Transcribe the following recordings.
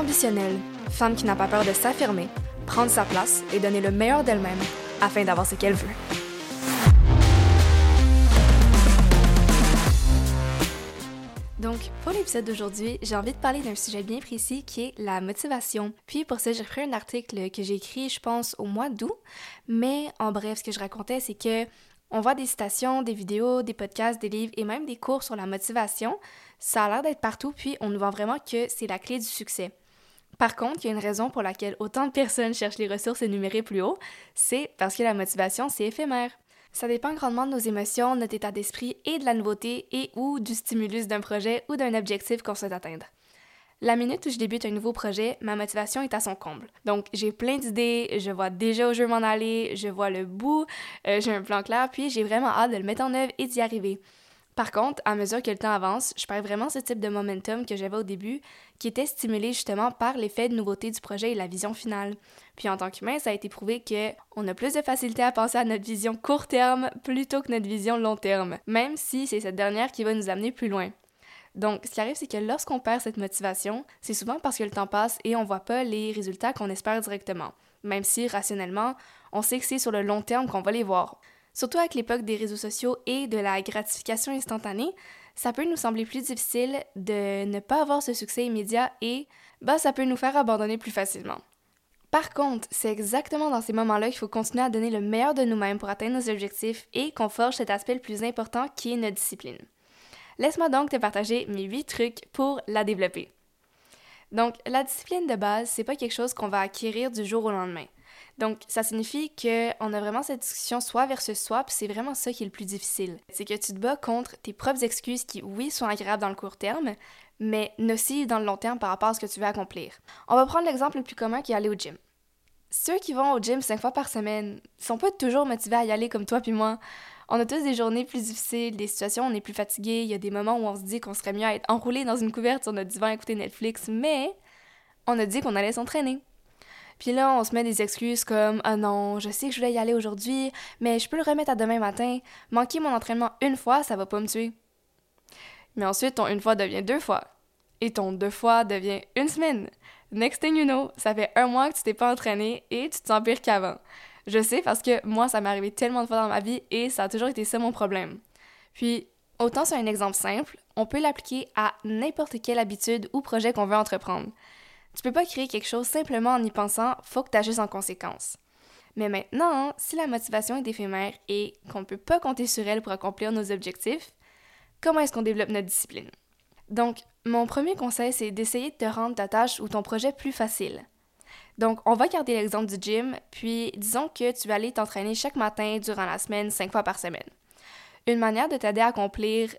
ambitionnelle, femme qui n'a pas peur de s'affirmer, prendre sa place et donner le meilleur d'elle-même afin d'avoir ce qu'elle veut. Donc, pour l'épisode d'aujourd'hui, j'ai envie de parler d'un sujet bien précis qui est la motivation. Puis pour ça, j'ai repris un article que j'ai écrit, je pense, au mois d'août. Mais en bref, ce que je racontais, c'est que on voit des citations, des vidéos, des podcasts, des livres et même des cours sur la motivation. Ça a l'air d'être partout, puis on nous voit vraiment que c'est la clé du succès. Par contre, il y a une raison pour laquelle autant de personnes cherchent les ressources énumérées plus haut, c'est parce que la motivation, c'est éphémère. Ça dépend grandement de nos émotions, notre état d'esprit et de la nouveauté et ou du stimulus d'un projet ou d'un objectif qu'on souhaite atteindre. La minute où je débute un nouveau projet, ma motivation est à son comble. Donc, j'ai plein d'idées, je vois déjà où je m'en aller, je vois le bout, euh, j'ai un plan clair, puis j'ai vraiment hâte de le mettre en œuvre et d'y arriver. Par contre, à mesure que le temps avance, je perds vraiment ce type de momentum que j'avais au début, qui était stimulé justement par l'effet de nouveauté du projet et la vision finale. Puis en tant qu'humain, ça a été prouvé que on a plus de facilité à penser à notre vision court terme plutôt que notre vision long terme, même si c'est cette dernière qui va nous amener plus loin. Donc, ce qui arrive, c'est que lorsqu'on perd cette motivation, c'est souvent parce que le temps passe et on voit pas les résultats qu'on espère directement, même si rationnellement, on sait que c'est sur le long terme qu'on va les voir. Surtout avec l'époque des réseaux sociaux et de la gratification instantanée, ça peut nous sembler plus difficile de ne pas avoir ce succès immédiat et bah, ça peut nous faire abandonner plus facilement. Par contre, c'est exactement dans ces moments-là qu'il faut continuer à donner le meilleur de nous-mêmes pour atteindre nos objectifs et qu'on forge cet aspect le plus important qui est notre discipline. Laisse-moi donc te partager mes 8 trucs pour la développer. Donc, la discipline de base, c'est pas quelque chose qu'on va acquérir du jour au lendemain. Donc, ça signifie qu'on a vraiment cette discussion soi versus soi, puis c'est vraiment ça qui est le plus difficile. C'est que tu te bats contre tes propres excuses qui, oui, sont agréables dans le court terme, mais nocives dans le long terme par rapport à ce que tu veux accomplir. On va prendre l'exemple le plus commun qui est aller au gym. Ceux qui vont au gym cinq fois par semaine sont pas toujours motivés à y aller comme toi puis moi. On a tous des journées plus difficiles, des situations où on est plus fatigué, il y a des moments où on se dit qu'on serait mieux à être enroulé dans une couverte sur notre divan à écouter Netflix, mais on a dit qu'on allait s'entraîner. Puis là, on se met des excuses comme Ah non, je sais que je voulais y aller aujourd'hui, mais je peux le remettre à demain matin. Manquer mon entraînement une fois, ça va pas me tuer. Mais ensuite, ton une fois devient deux fois. Et ton deux fois devient une semaine. Next thing you know, ça fait un mois que tu t'es pas entraîné et tu te sens pire qu'avant. Je sais parce que moi, ça m'est arrivé tellement de fois dans ma vie et ça a toujours été ça mon problème. Puis, autant c'est un exemple simple, on peut l'appliquer à n'importe quelle habitude ou projet qu'on veut entreprendre. Tu peux pas créer quelque chose simplement en y pensant, faut que tu agisses en conséquence. Mais maintenant, si la motivation est éphémère et qu'on ne peut pas compter sur elle pour accomplir nos objectifs, comment est-ce qu'on développe notre discipline? Donc, mon premier conseil, c'est d'essayer de te rendre ta tâche ou ton projet plus facile. Donc, on va garder l'exemple du gym, puis disons que tu vas aller t'entraîner chaque matin durant la semaine, cinq fois par semaine. Une manière de t'aider à accomplir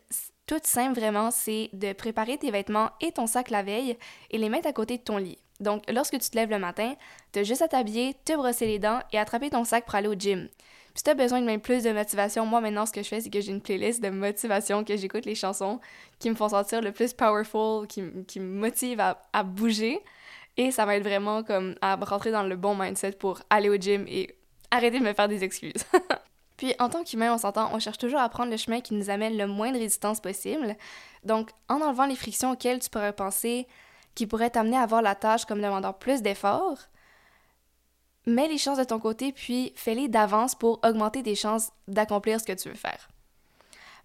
toute simple vraiment, c'est de préparer tes vêtements et ton sac la veille et les mettre à côté de ton lit. Donc, lorsque tu te lèves le matin, tu as juste à t'habiller, te brosser les dents et attraper ton sac pour aller au gym. Si tu as besoin de même plus de motivation, moi maintenant ce que je fais, c'est que j'ai une playlist de motivation, que j'écoute les chansons qui me font sentir le plus powerful, qui, me motivent à, bouger. Et ça être vraiment comme à rentrer dans le bon mindset pour aller au gym et arrêter de me faire des excuses. Puis en tant qu'humain, on s'entend, on cherche toujours à prendre le chemin qui nous amène le moins de résistance possible. Donc en enlevant les frictions auxquelles tu pourrais penser qui pourraient t'amener à voir la tâche comme demandant plus d'efforts, mets les chances de ton côté puis fais-les d'avance pour augmenter tes chances d'accomplir ce que tu veux faire.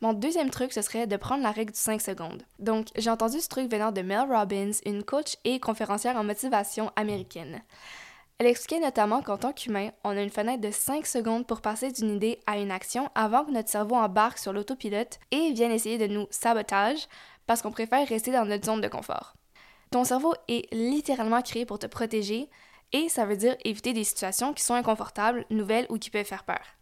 Mon deuxième truc, ce serait de prendre la règle du 5 secondes. Donc, j'ai entendu ce truc venant de Mel Robbins, une coach et conférencière en motivation américaine. Elle expliquait notamment qu'en tant qu'humain, on a une fenêtre de 5 secondes pour passer d'une idée à une action avant que notre cerveau embarque sur l'autopilote et vienne essayer de nous sabotage parce qu'on préfère rester dans notre zone de confort. Ton cerveau est littéralement créé pour te protéger et ça veut dire éviter des situations qui sont inconfortables, nouvelles ou qui peuvent faire peur.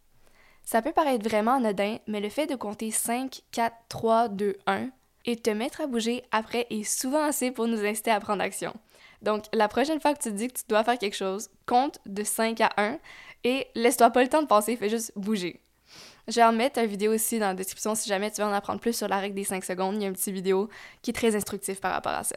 Ça peut paraître vraiment anodin, mais le fait de compter 5, 4, 3, 2, 1 et te mettre à bouger après est souvent assez pour nous inciter à prendre action. Donc, la prochaine fois que tu dis que tu dois faire quelque chose, compte de 5 à 1 et laisse-toi pas le temps de penser, fais juste bouger. Je vais en mettre une vidéo aussi dans la description si jamais tu veux en apprendre plus sur la règle des 5 secondes. Il y a une petite vidéo qui est très instructive par rapport à ça.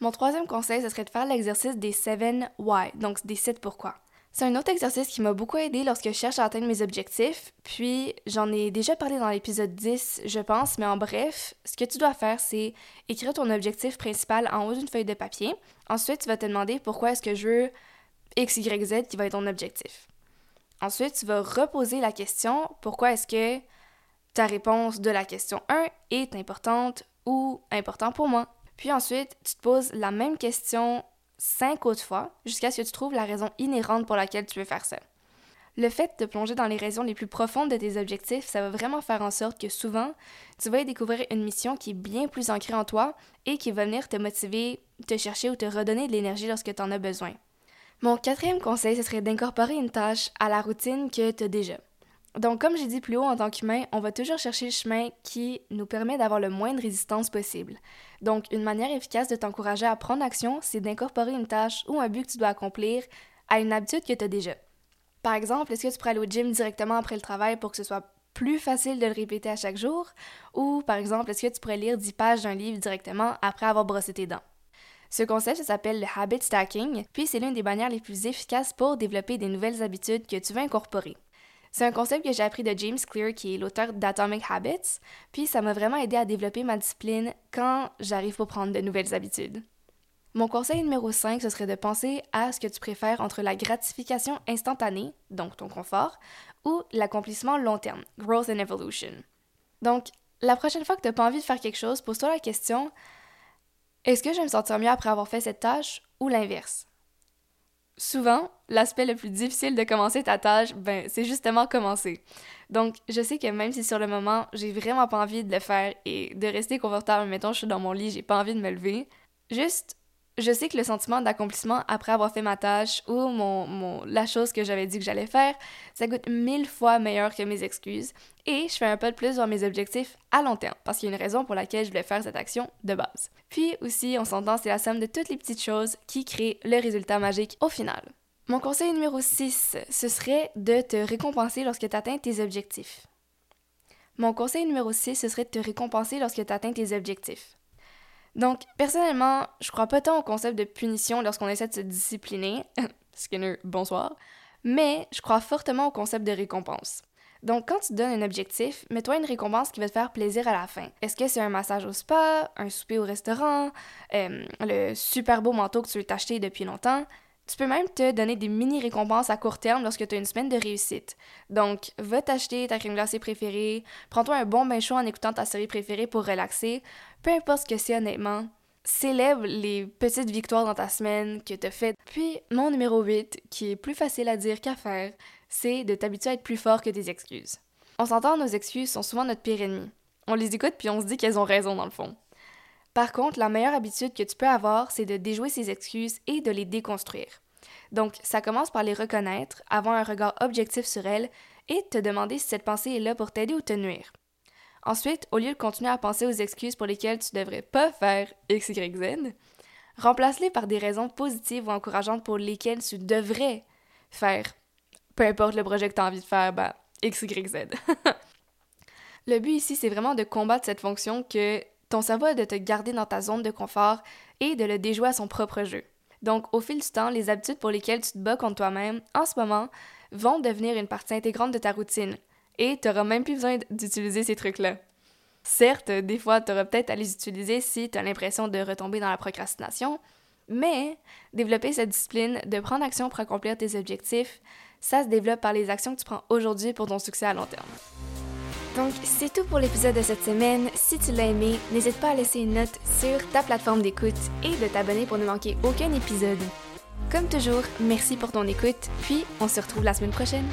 Mon troisième conseil, ce serait de faire l'exercice des 7 why, donc des 7 pourquoi. C'est un autre exercice qui m'a beaucoup aidé lorsque je cherche à atteindre mes objectifs, puis j'en ai déjà parlé dans l'épisode 10, je pense, mais en bref, ce que tu dois faire, c'est écrire ton objectif principal en haut d'une feuille de papier. Ensuite, tu vas te demander pourquoi est-ce que je veux X, Y, Z qui va être ton objectif. Ensuite, tu vas reposer la question pourquoi est-ce que ta réponse de la question 1 est importante ou important pour moi? Puis ensuite, tu te poses la même question cinq autres fois jusqu'à ce que tu trouves la raison inhérente pour laquelle tu veux faire ça. Le fait de plonger dans les raisons les plus profondes de tes objectifs, ça va vraiment faire en sorte que souvent, tu vas y découvrir une mission qui est bien plus ancrée en toi et qui va venir te motiver, te chercher ou te redonner de l'énergie lorsque tu en as besoin. Mon quatrième conseil, ce serait d'incorporer une tâche à la routine que tu as déjà. Donc, comme j'ai dit plus haut, en tant qu'humain, on va toujours chercher le chemin qui nous permet d'avoir le moins de résistance possible. Donc, une manière efficace de t'encourager à prendre action, c'est d'incorporer une tâche ou un but que tu dois accomplir à une habitude que tu as déjà. Par exemple, est-ce que tu pourrais aller au gym directement après le travail pour que ce soit plus facile de le répéter à chaque jour? Ou, par exemple, est-ce que tu pourrais lire 10 pages d'un livre directement après avoir brossé tes dents? Ce concept s'appelle le habit stacking, puis c'est l'une des manières les plus efficaces pour développer des nouvelles habitudes que tu veux incorporer. C'est un concept que j'ai appris de James Clear, qui est l'auteur d'Atomic Habits, puis ça m'a vraiment aidé à développer ma discipline quand j'arrive pour prendre de nouvelles habitudes. Mon conseil numéro 5, ce serait de penser à ce que tu préfères entre la gratification instantanée, donc ton confort, ou l'accomplissement long terme, growth and evolution. Donc, la prochaine fois que tu n'as pas envie de faire quelque chose, pose-toi la question est-ce que je vais me sentir mieux après avoir fait cette tâche ou l'inverse? Souvent, l'aspect le plus difficile de commencer ta tâche, ben, c'est justement commencer. Donc, je sais que même si sur le moment, j'ai vraiment pas envie de le faire et de rester confortable, mettons, je suis dans mon lit, j'ai pas envie de me lever, juste je sais que le sentiment d'accomplissement après avoir fait ma tâche ou mon, la chose que j'avais dit que j'allais faire, ça coûte mille fois meilleur que mes excuses et je fais un peu de plus vers mes objectifs à long terme parce qu'il y a une raison pour laquelle je voulais faire cette action de base. Puis aussi, on s'entend, c'est la somme de toutes les petites choses qui créent le résultat magique au final. Mon conseil numéro 6, ce serait de te récompenser lorsque tu atteins tes objectifs. Mon conseil numéro 6, ce serait de te récompenser lorsque tu atteins tes objectifs. Donc, personnellement, je crois pas tant au concept de punition lorsqu'on essaie de se discipliner. Skinner, bonsoir. Mais je crois fortement au concept de récompense. Donc, quand tu donnes un objectif, mets-toi une récompense qui va te faire plaisir à la fin. Est-ce que c'est un massage au spa, un souper au restaurant, euh, le super beau manteau que tu veux t'acheter depuis longtemps? Tu peux même te donner des mini-récompenses à court terme lorsque tu as une semaine de réussite. Donc, va t'acheter ta crème glacée préférée, prends-toi un bon bain chaud en écoutant ta série préférée pour relaxer, peu importe ce que c'est honnêtement. Célèbre les petites victoires dans ta semaine que tu as faites. Puis, mon numéro 8, qui est plus facile à dire qu'à faire, c'est de t'habituer à être plus fort que tes excuses. On s'entend, nos excuses sont souvent notre pire ennemi. On les écoute puis on se dit qu'elles ont raison dans le fond. Par contre, la meilleure habitude que tu peux avoir, c'est de déjouer ces excuses et de les déconstruire. Donc, ça commence par les reconnaître, avoir un regard objectif sur elles et te demander si cette pensée est là pour t'aider ou te nuire. Ensuite, au lieu de continuer à penser aux excuses pour lesquelles tu devrais pas faire X, Y, Z, remplace-les par des raisons positives ou encourageantes pour lesquelles tu devrais faire, peu importe le projet que tu as envie de faire, bah, X, Y, le but ici, c'est vraiment de combattre cette fonction que ton cerveau a de te garder dans ta zone de confort et de le déjouer à son propre jeu. Donc, au fil du temps, les habitudes pour lesquelles tu te bats contre toi-même, en ce moment, vont devenir une partie intégrante de ta routine. Et tu n'auras même plus besoin d'utiliser ces trucs-là. Certes, des fois, tu auras peut-être à les utiliser si tu as l'impression de retomber dans la procrastination, mais développer cette discipline de prendre action pour accomplir tes objectifs, ça se développe par les actions que tu prends aujourd'hui pour ton succès à long terme. Donc, c'est tout pour l'épisode de cette semaine. Si tu l'as aimé, n'hésite pas à laisser une note sur ta plateforme d'écoute et de t'abonner pour ne manquer aucun épisode. Comme toujours, merci pour ton écoute, puis on se retrouve la semaine prochaine.